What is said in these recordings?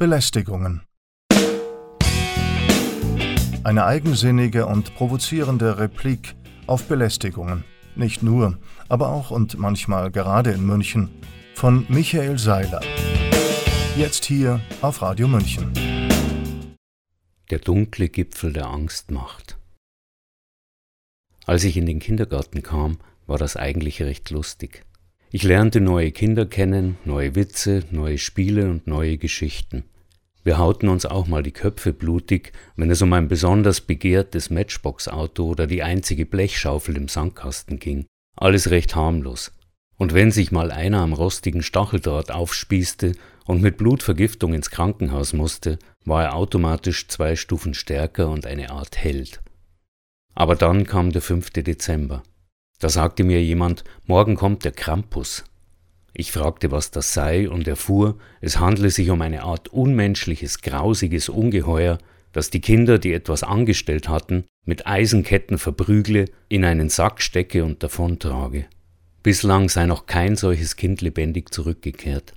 Belästigungen. Eine eigensinnige und provozierende Replik auf Belästigungen. Nicht nur, aber auch und manchmal gerade in München. Von Michael Seiler. Jetzt hier auf Radio München. Der dunkle Gipfel der Angst macht. Als ich in den Kindergarten kam, war das eigentlich recht lustig. Ich lernte neue Kinder kennen, neue Witze, neue Spiele und neue Geschichten. Wir hauten uns auch mal die Köpfe blutig, wenn es um ein besonders begehrtes Matchbox-Auto oder die einzige Blechschaufel im Sandkasten ging. Alles recht harmlos. Und wenn sich mal einer am rostigen Stacheldraht aufspießte und mit Blutvergiftung ins Krankenhaus musste, war er automatisch zwei Stufen stärker und eine Art Held. Aber dann kam der 5. Dezember. Da sagte mir jemand, morgen kommt der Krampus. Ich fragte, was das sei, und erfuhr, es handle sich um eine Art unmenschliches, grausiges Ungeheuer, das die Kinder, die etwas angestellt hatten, mit Eisenketten verprügle, in einen Sack stecke und davontrage. Bislang sei noch kein solches Kind lebendig zurückgekehrt.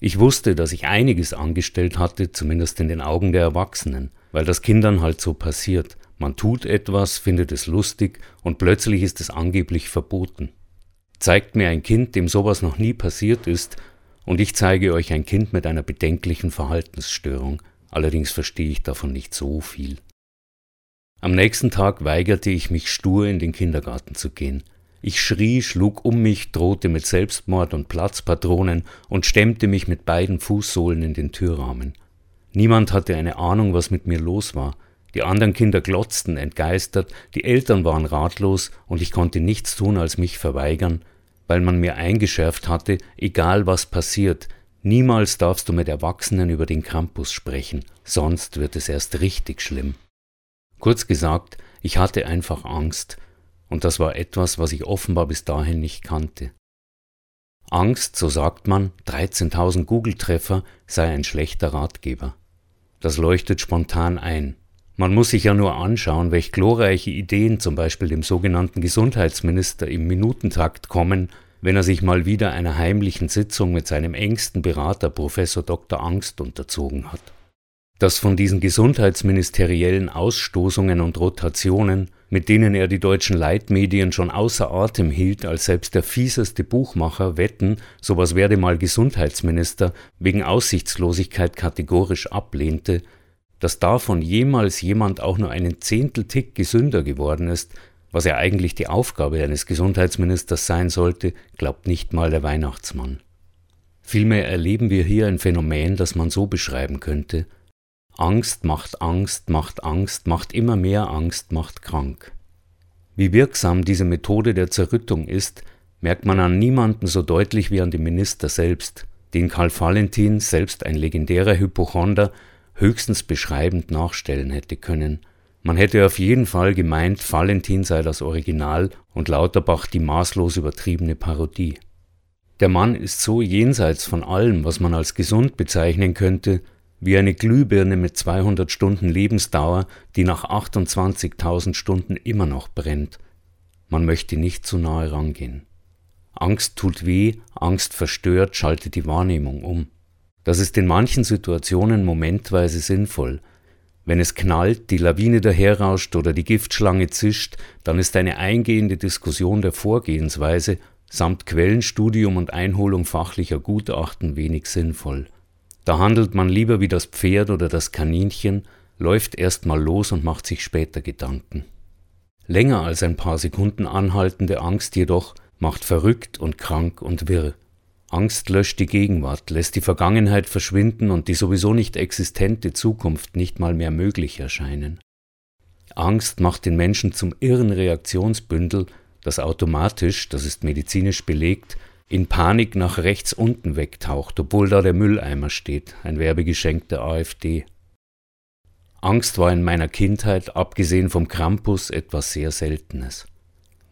Ich wusste, dass ich einiges angestellt hatte, zumindest in den Augen der Erwachsenen, weil das Kindern halt so passiert, man tut etwas, findet es lustig und plötzlich ist es angeblich verboten. Zeigt mir ein Kind, dem sowas noch nie passiert ist, und ich zeige euch ein Kind mit einer bedenklichen Verhaltensstörung, allerdings verstehe ich davon nicht so viel. Am nächsten Tag weigerte ich mich stur in den Kindergarten zu gehen. Ich schrie, schlug um mich, drohte mit Selbstmord und Platzpatronen und stemmte mich mit beiden Fußsohlen in den Türrahmen. Niemand hatte eine Ahnung, was mit mir los war. Die anderen Kinder glotzten entgeistert, die Eltern waren ratlos und ich konnte nichts tun als mich verweigern, weil man mir eingeschärft hatte, egal was passiert, niemals darfst du mit Erwachsenen über den Campus sprechen, sonst wird es erst richtig schlimm. Kurz gesagt, ich hatte einfach Angst, und das war etwas, was ich offenbar bis dahin nicht kannte. Angst, so sagt man, 13.000 Google-Treffer sei ein schlechter Ratgeber. Das leuchtet spontan ein. Man muss sich ja nur anschauen, welch glorreiche Ideen zum Beispiel dem sogenannten Gesundheitsminister im Minutentakt kommen, wenn er sich mal wieder einer heimlichen Sitzung mit seinem engsten Berater Professor Dr. Angst unterzogen hat. Dass von diesen gesundheitsministeriellen Ausstoßungen und Rotationen, mit denen er die deutschen Leitmedien schon außer Atem hielt, als selbst der fieseste Buchmacher wetten, sowas werde mal Gesundheitsminister, wegen Aussichtslosigkeit kategorisch ablehnte, dass davon jemals jemand auch nur einen Zehnteltick gesünder geworden ist, was ja eigentlich die Aufgabe eines Gesundheitsministers sein sollte, glaubt nicht mal der Weihnachtsmann. Vielmehr erleben wir hier ein Phänomen, das man so beschreiben könnte Angst macht Angst, macht Angst, macht immer mehr Angst, macht krank. Wie wirksam diese Methode der Zerrüttung ist, merkt man an niemanden so deutlich wie an dem Minister selbst, den Karl Valentin, selbst ein legendärer Hypochonder, höchstens beschreibend nachstellen hätte können. Man hätte auf jeden Fall gemeint, Valentin sei das Original und Lauterbach die maßlos übertriebene Parodie. Der Mann ist so jenseits von allem, was man als gesund bezeichnen könnte, wie eine Glühbirne mit 200 Stunden Lebensdauer, die nach 28.000 Stunden immer noch brennt. Man möchte nicht zu nahe rangehen. Angst tut weh, Angst verstört, schaltet die Wahrnehmung um. Das ist in manchen Situationen momentweise sinnvoll. Wenn es knallt, die Lawine daherrauscht oder die Giftschlange zischt, dann ist eine eingehende Diskussion der Vorgehensweise samt Quellenstudium und Einholung fachlicher Gutachten wenig sinnvoll. Da handelt man lieber wie das Pferd oder das Kaninchen, läuft erst mal los und macht sich später Gedanken. Länger als ein paar Sekunden anhaltende Angst jedoch macht verrückt und krank und wirr. Angst löscht die Gegenwart, lässt die Vergangenheit verschwinden und die sowieso nicht existente Zukunft nicht mal mehr möglich erscheinen. Angst macht den Menschen zum irren Reaktionsbündel, das automatisch, das ist medizinisch belegt, in Panik nach rechts unten wegtaucht, obwohl da der Mülleimer steht, ein Werbegeschenk der AfD. Angst war in meiner Kindheit, abgesehen vom Krampus, etwas sehr Seltenes.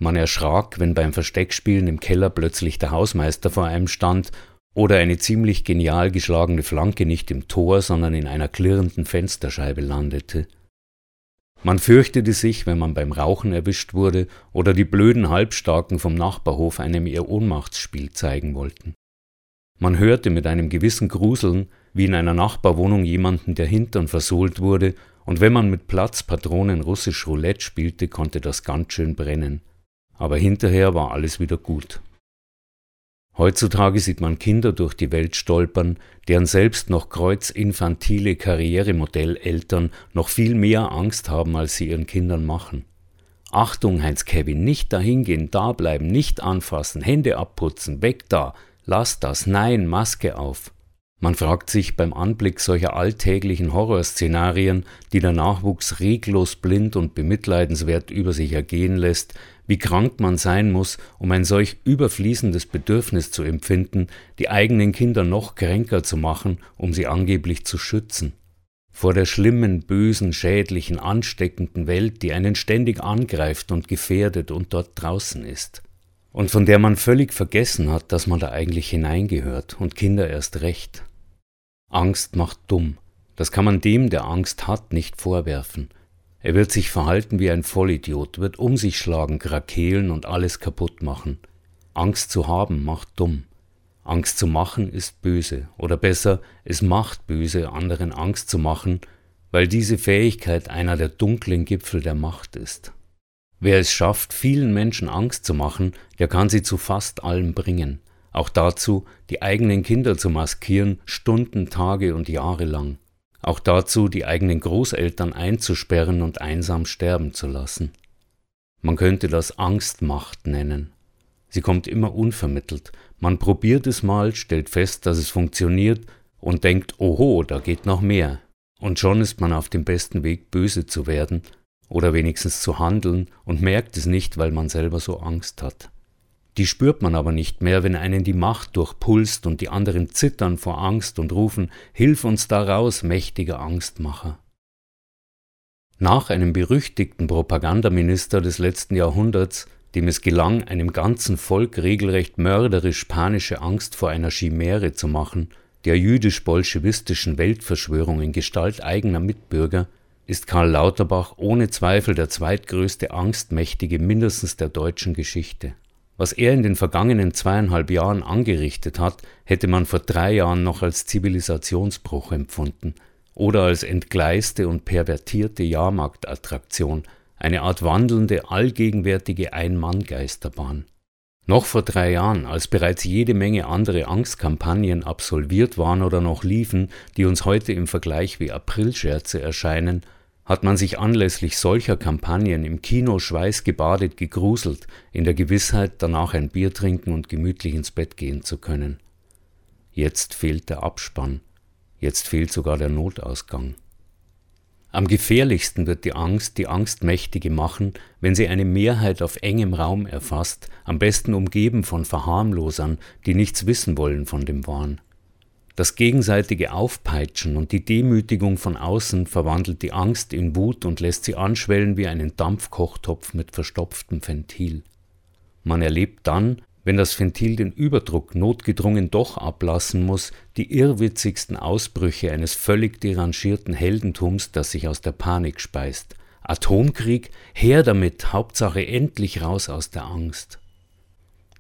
Man erschrak, wenn beim Versteckspielen im Keller plötzlich der Hausmeister vor einem stand oder eine ziemlich genial geschlagene Flanke nicht im Tor, sondern in einer klirrenden Fensterscheibe landete. Man fürchtete sich, wenn man beim Rauchen erwischt wurde oder die blöden Halbstarken vom Nachbarhof einem ihr Ohnmachtsspiel zeigen wollten. Man hörte mit einem gewissen Gruseln, wie in einer Nachbarwohnung jemanden der Hintern versohlt wurde, und wenn man mit Platzpatronen russisch Roulette spielte, konnte das ganz schön brennen. Aber hinterher war alles wieder gut. Heutzutage sieht man Kinder durch die Welt stolpern, deren selbst noch kreuzinfantile Karrieremodelleltern noch viel mehr Angst haben, als sie ihren Kindern machen. Achtung, Heinz Kevin, nicht dahingehen, da bleiben, nicht anfassen, Hände abputzen, weg da, lass das, nein, Maske auf. Man fragt sich beim Anblick solcher alltäglichen Horrorszenarien, die der Nachwuchs reglos blind und bemitleidenswert über sich ergehen lässt, wie krank man sein muss, um ein solch überfließendes Bedürfnis zu empfinden, die eigenen Kinder noch kränker zu machen, um sie angeblich zu schützen. Vor der schlimmen, bösen, schädlichen, ansteckenden Welt, die einen ständig angreift und gefährdet und dort draußen ist. Und von der man völlig vergessen hat, dass man da eigentlich hineingehört und Kinder erst recht. Angst macht dumm. Das kann man dem, der Angst hat, nicht vorwerfen. Er wird sich verhalten wie ein Vollidiot, wird um sich schlagen, krakeelen und alles kaputt machen. Angst zu haben macht dumm. Angst zu machen ist böse, oder besser, es macht böse, anderen Angst zu machen, weil diese Fähigkeit einer der dunklen Gipfel der Macht ist. Wer es schafft, vielen Menschen Angst zu machen, der kann sie zu fast allem bringen auch dazu, die eigenen Kinder zu maskieren, Stunden, Tage und Jahre lang, auch dazu, die eigenen Großeltern einzusperren und einsam sterben zu lassen. Man könnte das Angstmacht nennen. Sie kommt immer unvermittelt. Man probiert es mal, stellt fest, dass es funktioniert und denkt, oho, da geht noch mehr. Und schon ist man auf dem besten Weg, böse zu werden oder wenigstens zu handeln und merkt es nicht, weil man selber so Angst hat. Die spürt man aber nicht mehr, wenn einen die Macht durchpulst und die anderen zittern vor Angst und rufen Hilf uns daraus, mächtiger Angstmacher. Nach einem berüchtigten Propagandaminister des letzten Jahrhunderts, dem es gelang, einem ganzen Volk regelrecht mörderisch panische Angst vor einer Chimäre zu machen, der jüdisch-bolschewistischen Weltverschwörung in Gestalt eigener Mitbürger, ist Karl Lauterbach ohne Zweifel der zweitgrößte Angstmächtige mindestens der deutschen Geschichte. Was er in den vergangenen zweieinhalb Jahren angerichtet hat, hätte man vor drei Jahren noch als Zivilisationsbruch empfunden oder als entgleiste und pervertierte Jahrmarktattraktion, eine Art wandelnde, allgegenwärtige Ein-Mann-Geisterbahn. Noch vor drei Jahren, als bereits jede Menge andere Angstkampagnen absolviert waren oder noch liefen, die uns heute im Vergleich wie Aprilscherze erscheinen, hat man sich anlässlich solcher Kampagnen im Kino schweißgebadet gegruselt, in der Gewissheit, danach ein Bier trinken und gemütlich ins Bett gehen zu können. Jetzt fehlt der Abspann, jetzt fehlt sogar der Notausgang. Am gefährlichsten wird die Angst die Angstmächtige machen, wenn sie eine Mehrheit auf engem Raum erfasst, am besten umgeben von Verharmlosern, die nichts wissen wollen von dem Wahn. Das gegenseitige Aufpeitschen und die Demütigung von außen verwandelt die Angst in Wut und lässt sie anschwellen wie einen Dampfkochtopf mit verstopftem Ventil. Man erlebt dann, wenn das Ventil den Überdruck notgedrungen doch ablassen muss, die irrwitzigsten Ausbrüche eines völlig derangierten Heldentums, das sich aus der Panik speist. Atomkrieg, her damit, Hauptsache endlich raus aus der Angst.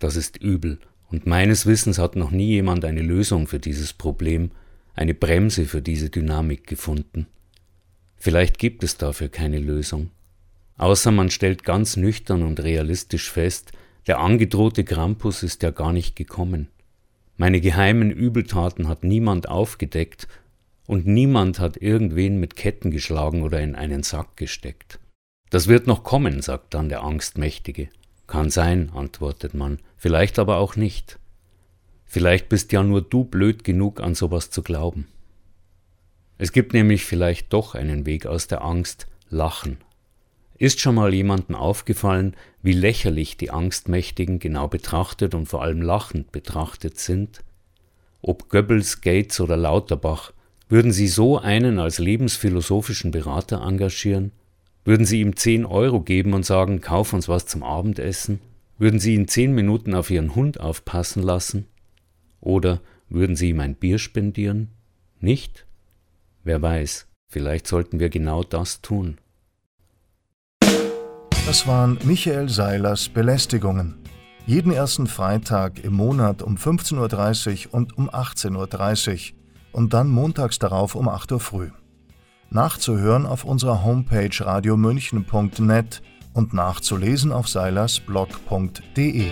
Das ist übel und meines Wissens hat noch nie jemand eine Lösung für dieses Problem, eine Bremse für diese Dynamik gefunden. Vielleicht gibt es dafür keine Lösung. Außer man stellt ganz nüchtern und realistisch fest, der angedrohte Krampus ist ja gar nicht gekommen. Meine geheimen Übeltaten hat niemand aufgedeckt und niemand hat irgendwen mit Ketten geschlagen oder in einen Sack gesteckt. Das wird noch kommen, sagt dann der Angstmächtige. Kann sein, antwortet man, vielleicht aber auch nicht. Vielleicht bist ja nur du blöd genug, an sowas zu glauben. Es gibt nämlich vielleicht doch einen Weg aus der Angst, Lachen. Ist schon mal jemandem aufgefallen, wie lächerlich die Angstmächtigen genau betrachtet und vor allem lachend betrachtet sind? Ob Goebbels, Gates oder Lauterbach, würden sie so einen als lebensphilosophischen Berater engagieren? Würden Sie ihm 10 Euro geben und sagen, kauf uns was zum Abendessen? Würden Sie ihn 10 Minuten auf Ihren Hund aufpassen lassen? Oder würden Sie ihm ein Bier spendieren? Nicht? Wer weiß, vielleicht sollten wir genau das tun. Das waren Michael Seilers Belästigungen. Jeden ersten Freitag im Monat um 15.30 Uhr und um 18.30 Uhr und dann montags darauf um 8 Uhr früh. Nachzuhören auf unserer Homepage radiomünchen.net und nachzulesen auf seilersblog.de.